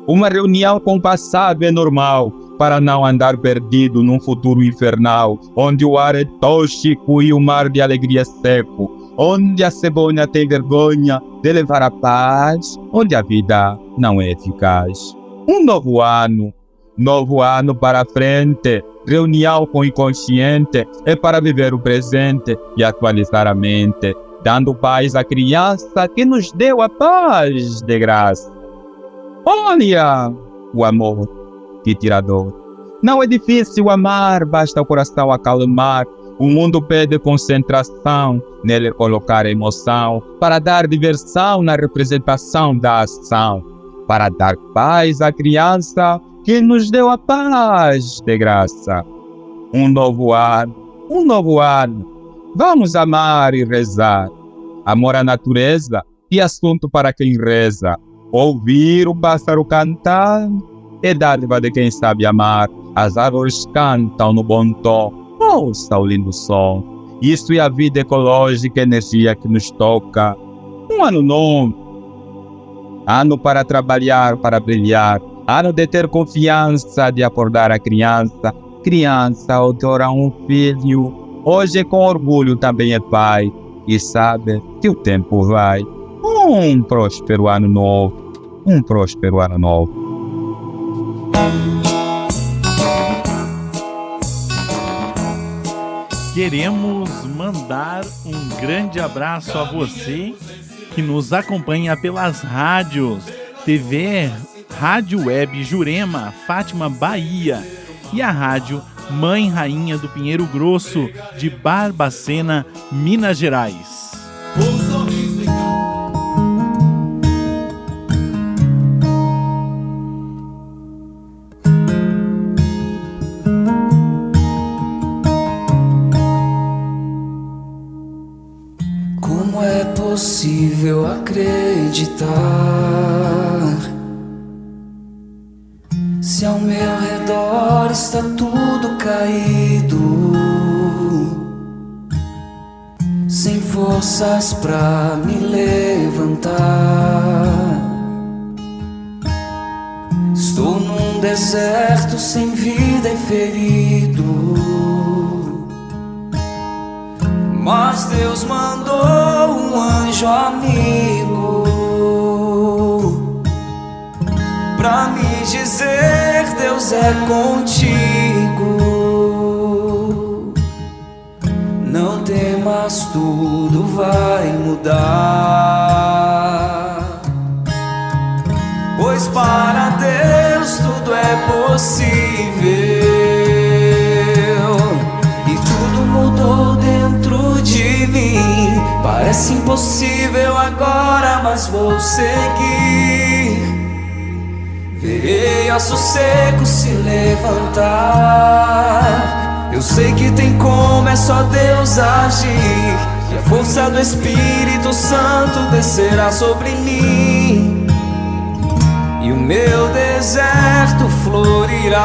Uma reunião com o passado é normal, para não andar perdido num futuro infernal, onde o ar é tóxico e o mar de alegria seco, onde a cebola tem vergonha de levar a paz, onde a vida não é eficaz. Um novo ano, novo ano para frente, reunião com o inconsciente é para viver o presente e atualizar a mente, dando paz à criança que nos deu a paz de graça. Olha o amor que tira dor. Não é difícil amar, basta o coração acalmar. O mundo pede concentração, nele colocar emoção, para dar diversão na representação da ação, para dar paz à criança que nos deu a paz de graça. Um novo ano, um novo ano. Vamos amar e rezar. Amor à natureza e assunto para quem reza. Ouvir o pássaro cantar é dádiva de quem sabe amar. As árvores cantam no bom tom. Ouça o lindo som. Isso é a vida ecológica, energia que nos toca. Um ano novo. Ano para trabalhar, para brilhar. Ano de ter confiança, de acordar a criança. Criança, outrora um filho. Hoje com orgulho também é pai. E sabe que o tempo vai. Um próspero ano novo. Um próspero ano novo. Queremos mandar um grande abraço a você que nos acompanha pelas rádios, TV, Rádio Web Jurema, Fátima, Bahia e a rádio Mãe Rainha do Pinheiro Grosso de Barbacena, Minas Gerais. Forças pra me levantar. Estou num deserto sem vida e ferido. Mas Deus mandou um anjo amigo pra me dizer: Deus é contigo. Não temas, tudo vai mudar. Pois para Deus tudo é possível. E tudo mudou dentro de mim. Parece impossível agora, mas vou seguir. Verei ossos secos se levantar Eu sei que tem como, é só Deus agir. E a força do Espírito Santo descerá sobre mim. E o meu deserto florirá.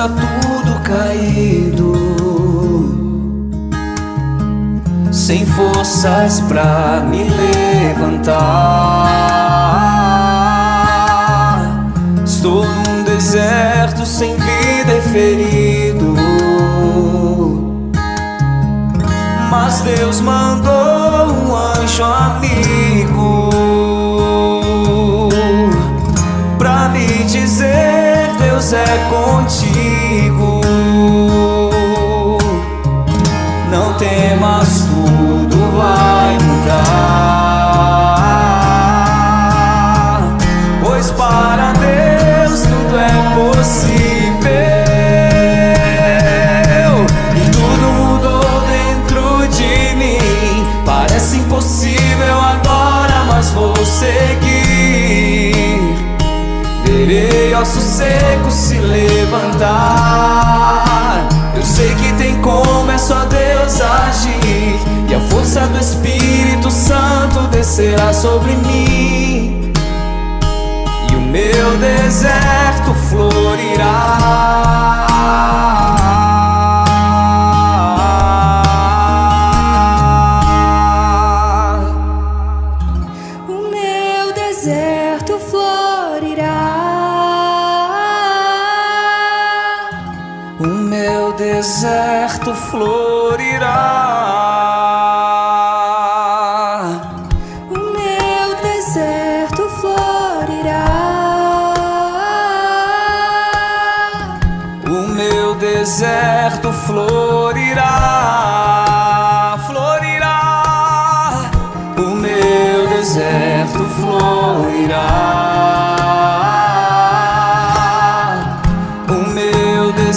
Está tudo caído, sem forças pra me levantar, estou num deserto sem vida e ferido. Mas Deus mandou um anjo amigo pra me dizer: Deus é contigo. Temas, tudo vai mudar. Pois para Deus tudo é possível. E tudo mudou dentro de mim. Parece impossível agora, mas vou seguir. Verei ossos secos se levantar. Descerá sobre mim. E o meu deserto florirá.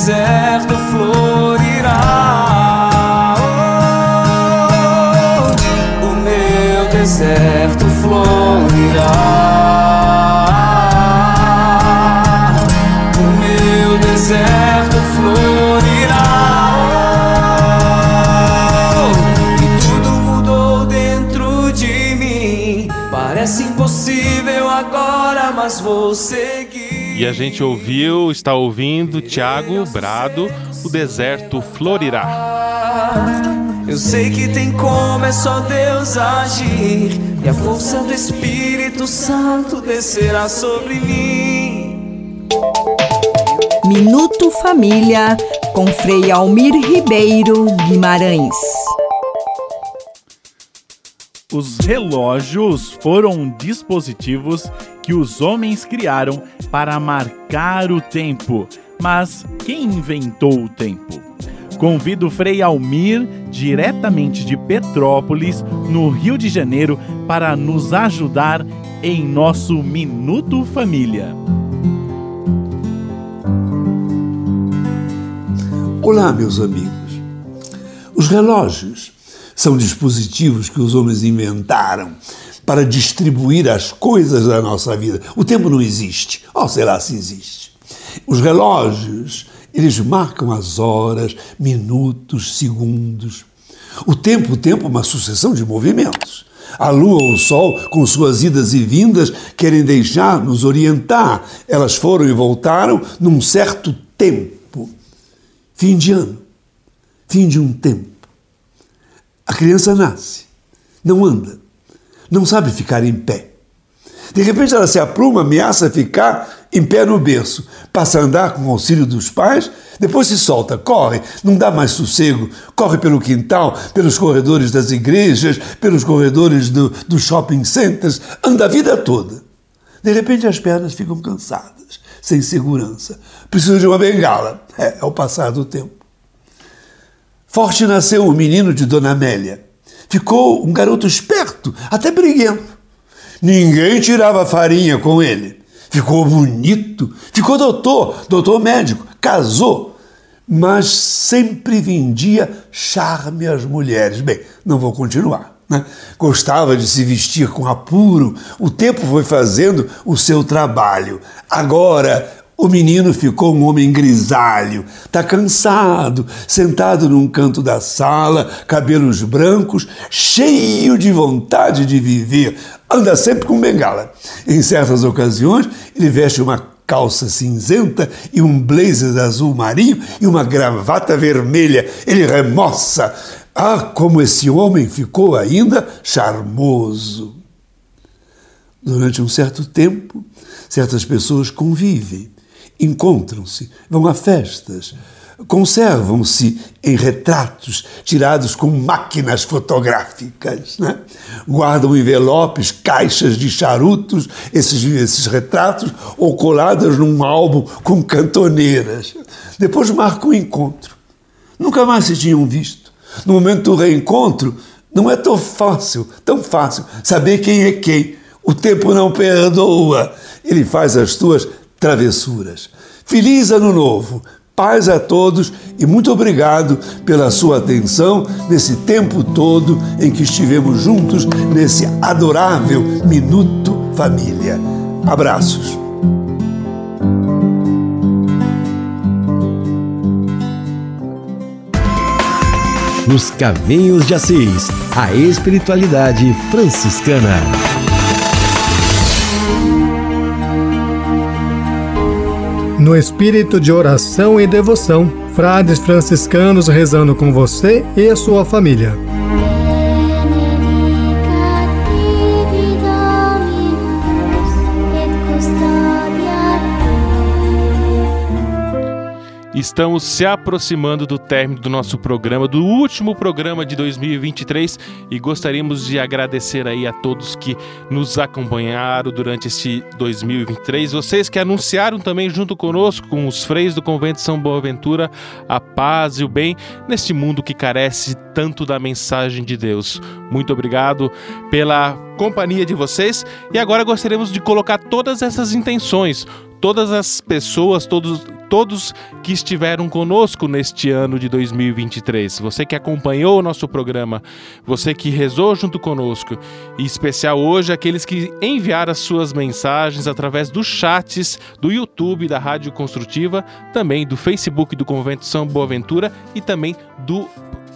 Meu E a gente ouviu, está ouvindo Tiago Brado, O Deserto Florirá. Eu sei que tem como, é só Deus agir. E a força do Espírito Santo descerá sobre mim. Minuto Família com Frei Almir Ribeiro Guimarães. Os relógios foram dispositivos que os homens criaram para marcar o tempo. Mas quem inventou o tempo? Convido Frei Almir, diretamente de Petrópolis, no Rio de Janeiro, para nos ajudar em nosso Minuto Família. Olá, meus amigos. Os relógios são dispositivos que os homens inventaram para distribuir as coisas da nossa vida. O tempo não existe. Ou será se existe? Os relógios, eles marcam as horas, minutos, segundos. O tempo, o tempo é uma sucessão de movimentos. A lua ou o sol, com suas idas e vindas, querem deixar nos orientar. Elas foram e voltaram num certo tempo. Fim de ano, fim de um tempo. A criança nasce, não anda, não sabe ficar em pé. De repente ela se apruma, ameaça ficar em pé no berço, passa a andar com o auxílio dos pais, depois se solta, corre, não dá mais sossego, corre pelo quintal, pelos corredores das igrejas, pelos corredores do, dos shopping centers, anda a vida toda. De repente as pernas ficam cansadas, sem segurança, precisa de uma bengala. É, é o passar do tempo. Forte nasceu o menino de Dona Amélia. ficou um garoto esperto, até briguento. Ninguém tirava farinha com ele. Ficou bonito, ficou doutor, doutor médico, casou, mas sempre vendia charme às mulheres. Bem, não vou continuar. Né? Gostava de se vestir com apuro, o tempo foi fazendo o seu trabalho. Agora o menino ficou um homem grisalho, está cansado, sentado num canto da sala, cabelos brancos, cheio de vontade de viver. Anda sempre com bengala. Em certas ocasiões, ele veste uma calça cinzenta e um blazer azul marinho e uma gravata vermelha. Ele remoça. Ah, como esse homem ficou ainda charmoso. Durante um certo tempo, certas pessoas convivem encontram-se, vão a festas, conservam-se em retratos tirados com máquinas fotográficas, né? guardam envelopes, caixas de charutos, esses, esses retratos, ou coladas num álbum com cantoneiras. Depois marcam um encontro. Nunca mais se tinham visto. No momento do reencontro, não é tão fácil, tão fácil saber quem é quem. O tempo não perdoa. Ele faz as tuas travessuras. Feliz Ano Novo! Paz a todos e muito obrigado pela sua atenção nesse tempo todo em que estivemos juntos nesse adorável Minuto Família. Abraços. Nos Caminhos de Assis, a espiritualidade franciscana. No espírito de oração e devoção. Frades franciscanos rezando com você e a sua família. Estamos se aproximando do término do nosso programa, do último programa de 2023 e gostaríamos de agradecer aí a todos que nos acompanharam durante este 2023, vocês que anunciaram também junto conosco com os freios do convento São Boaventura a paz e o bem neste mundo que carece tanto da mensagem de Deus. Muito obrigado pela companhia de vocês e agora gostaríamos de colocar todas essas intenções, todas as pessoas, todos, todos que estiveram conosco neste ano de 2023. Você que acompanhou o nosso programa, você que rezou junto conosco, e em especial hoje aqueles que enviaram as suas mensagens através dos chats do YouTube da Rádio Construtiva, também do Facebook do Convento São Boaventura e também do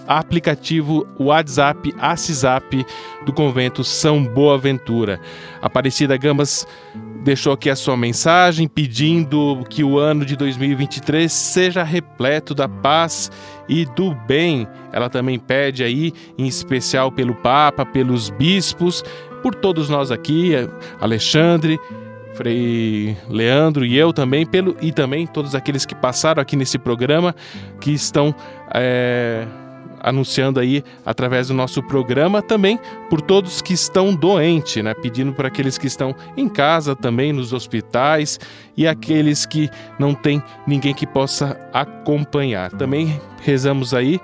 aplicativo WhatsApp ACISAP do Convento São Boaventura. Aparecida Gambas deixou aqui a sua mensagem pedindo que o ano de 2023 seja repleto da paz e do bem. Ela também pede aí, em especial pelo Papa, pelos bispos, por todos nós aqui, Alexandre, Frei Leandro e eu também, pelo, e também todos aqueles que passaram aqui nesse programa, que estão. É, anunciando aí através do nosso programa, também por todos que estão doentes, né? Pedindo para aqueles que estão em casa também, nos hospitais e aqueles que não tem ninguém que possa acompanhar. Também rezamos aí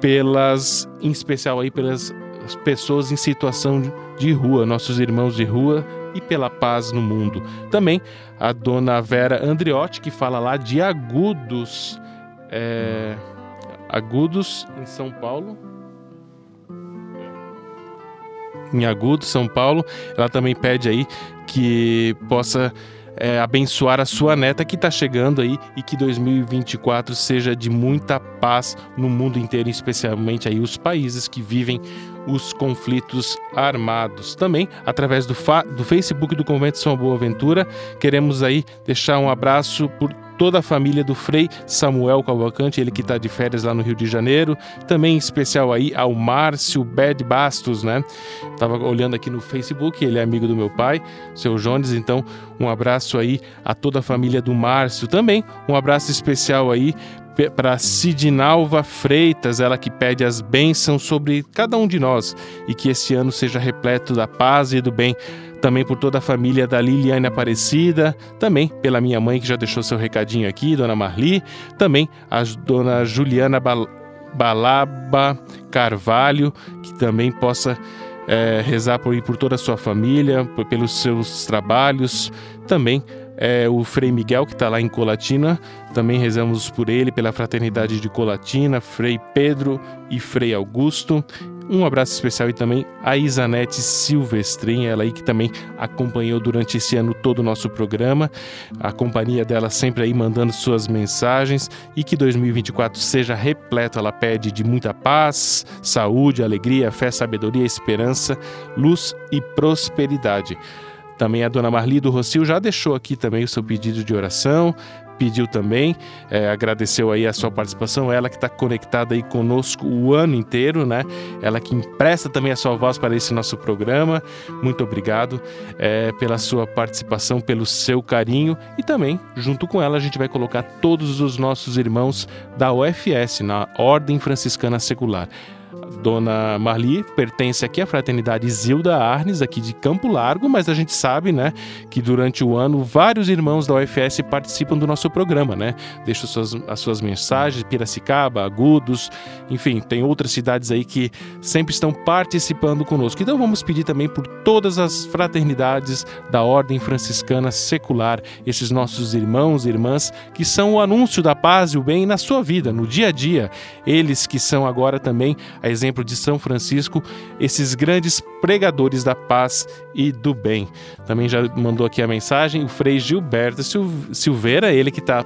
pelas, em especial aí pelas pessoas em situação de rua, nossos irmãos de rua e pela paz no mundo. Também a dona Vera Andriotti, que fala lá de agudos. É Agudos, em São Paulo. Em Agudos, São Paulo. Ela também pede aí que possa é, abençoar a sua neta que está chegando aí e que 2024 seja de muita paz no mundo inteiro, especialmente aí os países que vivem os conflitos armados. Também, através do, do Facebook do Convento São Boaventura, queremos aí deixar um abraço por toda a família do Frei Samuel Cavalcante, ele que está de férias lá no Rio de Janeiro. Também em especial aí ao Márcio Bed Bastos, né? Tava olhando aqui no Facebook, ele é amigo do meu pai, seu Jones, então um abraço aí a toda a família do Márcio também. Um abraço especial aí para Sidinalva Freitas, ela que pede as bênçãos sobre cada um de nós e que este ano seja repleto da paz e do bem também por toda a família da Liliane Aparecida, também pela minha mãe que já deixou seu recadinho aqui, Dona Marli, também a Dona Juliana Bal Balaba Carvalho, que também possa é, rezar por, por toda a sua família, por, pelos seus trabalhos, também é, o Frei Miguel, que está lá em Colatina. Também rezamos por ele, pela fraternidade de Colatina, Frei Pedro e Frei Augusto. Um abraço especial e também a Isanete Silvestrin, ela aí que também acompanhou durante esse ano todo o nosso programa. A companhia dela sempre aí mandando suas mensagens e que 2024 seja repleto, ela pede de muita paz, saúde, alegria, fé, sabedoria, esperança, luz e prosperidade. Também a dona Marli do Rocio já deixou aqui também o seu pedido de oração, pediu também, é, agradeceu aí a sua participação, ela que está conectada aí conosco o ano inteiro, né? Ela que empresta também a sua voz para esse nosso programa. Muito obrigado é, pela sua participação, pelo seu carinho e também, junto com ela, a gente vai colocar todos os nossos irmãos da UFS, na Ordem Franciscana Secular. Dona Marli pertence aqui à fraternidade Zilda Arnes, aqui de Campo Largo, mas a gente sabe, né, que durante o ano vários irmãos da UFS participam do nosso programa, né? Deixam suas, as suas mensagens, Piracicaba, Agudos, enfim, tem outras cidades aí que sempre estão participando conosco. Então vamos pedir também por todas as fraternidades da Ordem Franciscana Secular, esses nossos irmãos e irmãs que são o anúncio da paz e o bem na sua vida, no dia a dia. Eles que são agora também a exemplo de São Francisco, esses grandes pregadores da paz e do bem. Também já mandou aqui a mensagem o Frei Gilberto Silveira, ele que está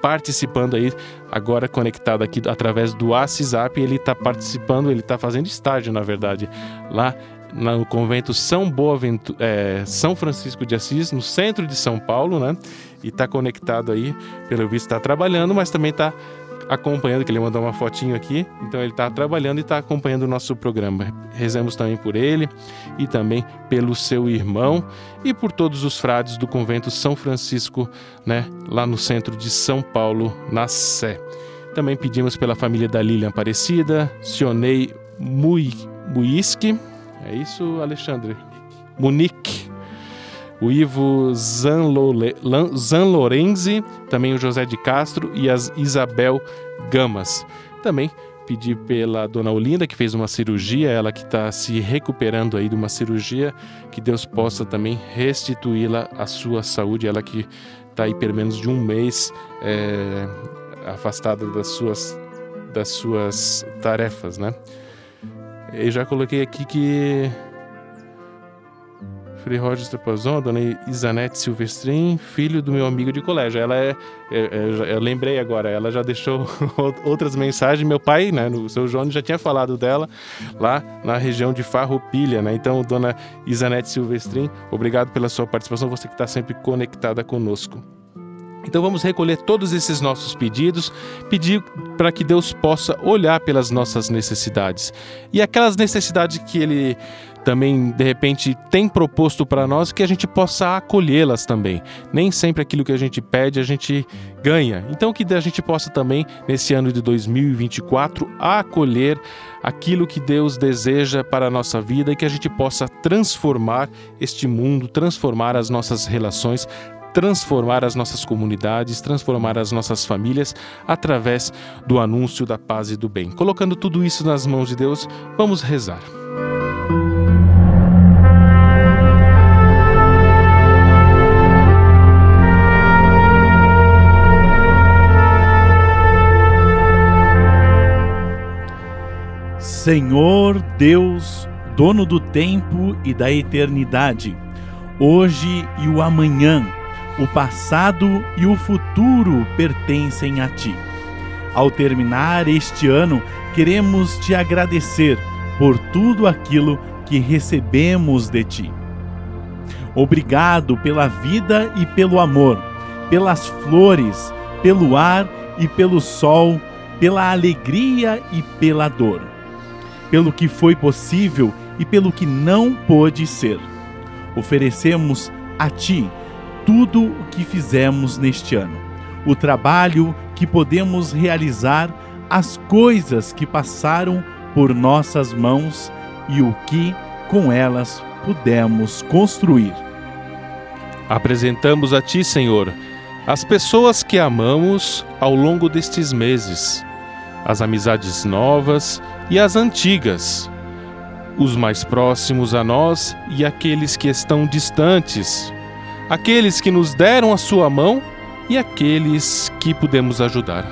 participando aí, agora conectado aqui através do WhatsApp, ele está participando, ele está fazendo estágio, na verdade, lá no convento São Boaventura, é, São Francisco de Assis, no centro de São Paulo, né? E está conectado aí, pelo visto está trabalhando, mas também está acompanhando, que ele mandou uma fotinho aqui. Então ele está trabalhando e está acompanhando o nosso programa. Rezamos também por ele e também pelo seu irmão e por todos os frades do convento São Francisco, né, lá no centro de São Paulo, na Sé. Também pedimos pela família da Lilian Aparecida, Sionei Muiski. É isso, Alexandre? Munique o Ivo Zanlorenzi, também o José de Castro e a Isabel Gamas. Também pedi pela dona Olinda, que fez uma cirurgia, ela que está se recuperando aí de uma cirurgia, que Deus possa também restituí-la à sua saúde, ela que está aí pelo menos de um mês é, afastada das suas, das suas tarefas, né? Eu já coloquei aqui que Frei Roger Trapazon, dona Isanete Silvestrin, filho do meu amigo de colégio. Ela é, é, é eu lembrei agora, ela já deixou outras mensagens. Meu pai, né, o seu João já tinha falado dela lá na região de Farroupilha, né? Então, dona Isanete Silvestrin, obrigado pela sua participação, você que está sempre conectada conosco. Então vamos recolher todos esses nossos pedidos, pedir para que Deus possa olhar pelas nossas necessidades. E aquelas necessidades que Ele também de repente tem proposto para nós que a gente possa acolhê-las também. Nem sempre aquilo que a gente pede a gente ganha. Então que a gente possa também nesse ano de 2024 acolher aquilo que Deus deseja para a nossa vida e que a gente possa transformar este mundo, transformar as nossas relações, transformar as nossas comunidades, transformar as nossas famílias através do anúncio da paz e do bem. Colocando tudo isso nas mãos de Deus, vamos rezar. Senhor Deus, dono do tempo e da eternidade, hoje e o amanhã, o passado e o futuro pertencem a ti. Ao terminar este ano, queremos te agradecer por tudo aquilo que recebemos de ti. Obrigado pela vida e pelo amor, pelas flores, pelo ar e pelo sol, pela alegria e pela dor pelo que foi possível e pelo que não pôde ser. Oferecemos a Ti tudo o que fizemos neste ano, o trabalho que podemos realizar, as coisas que passaram por nossas mãos e o que com elas pudemos construir. Apresentamos a Ti, Senhor, as pessoas que amamos ao longo destes meses as amizades novas e as antigas, os mais próximos a nós e aqueles que estão distantes, aqueles que nos deram a sua mão e aqueles que pudemos ajudar,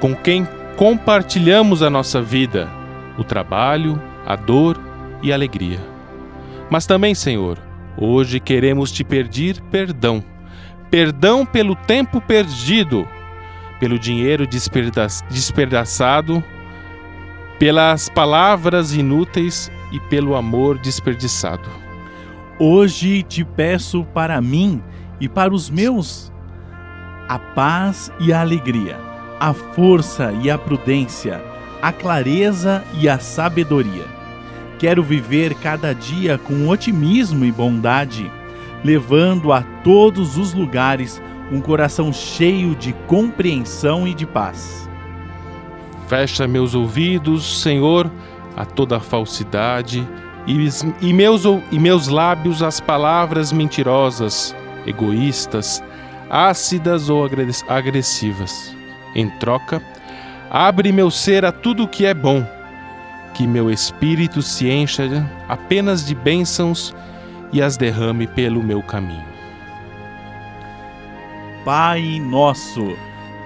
com quem compartilhamos a nossa vida, o trabalho, a dor e a alegria. Mas também, Senhor, hoje queremos te pedir perdão. Perdão pelo tempo perdido, pelo dinheiro desperda desperdiçado, pelas palavras inúteis e pelo amor desperdiçado. Hoje te peço para mim e para os meus a paz e a alegria, a força e a prudência, a clareza e a sabedoria. Quero viver cada dia com otimismo e bondade, levando a todos os lugares um coração cheio de compreensão e de paz. Fecha meus ouvidos, Senhor, a toda falsidade e, e, meus, e meus lábios às palavras mentirosas, egoístas, ácidas ou agressivas. Em troca, abre meu ser a tudo o que é bom, que meu espírito se encha apenas de bênçãos e as derrame pelo meu caminho. Pai nosso,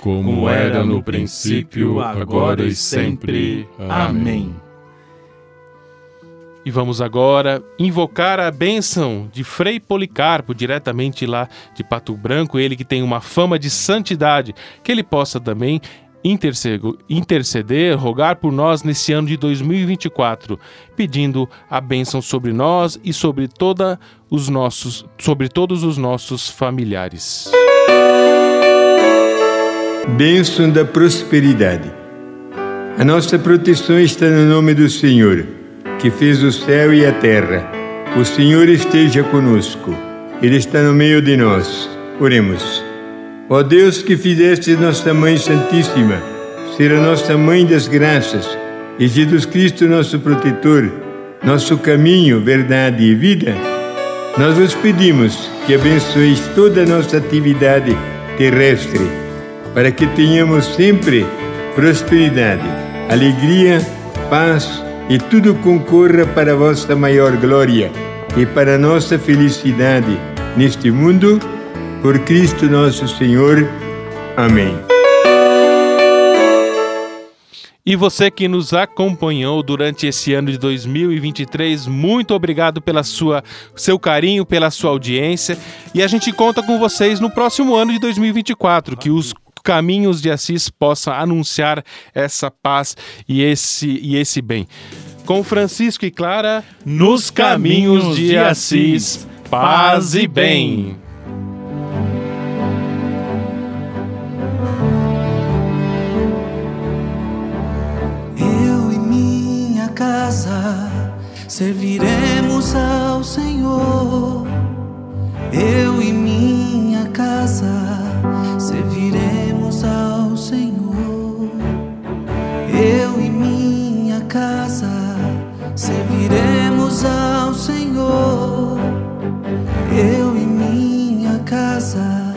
como era no princípio, agora e sempre. Amém. E vamos agora invocar a bênção de Frei Policarpo, diretamente lá de Pato Branco, ele que tem uma fama de santidade, que ele possa também interceder, rogar por nós nesse ano de 2024, pedindo a bênção sobre nós e sobre toda os nossos, sobre todos os nossos familiares. Bênção da prosperidade. A nossa proteção está no nome do Senhor, que fez o céu e a terra. O Senhor esteja conosco. Ele está no meio de nós. Oremos. Ó Deus que fizeste nossa Mãe Santíssima ser a nossa Mãe das Graças e Jesus Cristo nosso protetor, nosso caminho, verdade e vida, nós vos pedimos que abençoeis toda a nossa atividade terrestre para que tenhamos sempre prosperidade, alegria, paz e tudo concorra para a vossa maior glória e para a nossa felicidade neste mundo, por Cristo nosso Senhor. Amém. E você que nos acompanhou durante esse ano de 2023, muito obrigado pela sua seu carinho, pela sua audiência, e a gente conta com vocês no próximo ano de 2024, que os caminhos de Assis possa anunciar essa paz e esse, e esse bem. Com Francisco e Clara, nos caminhos de Assis, paz e bem. Eu e minha casa serviremos ao Senhor. Eu e minha casa serviremos ao Senhor. Eu e minha casa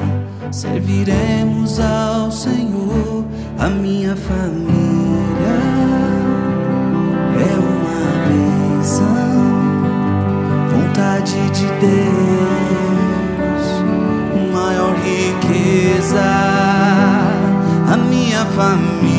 serviremos ao Senhor. A minha família é uma bênção, vontade de Deus, maior riqueza. A minha família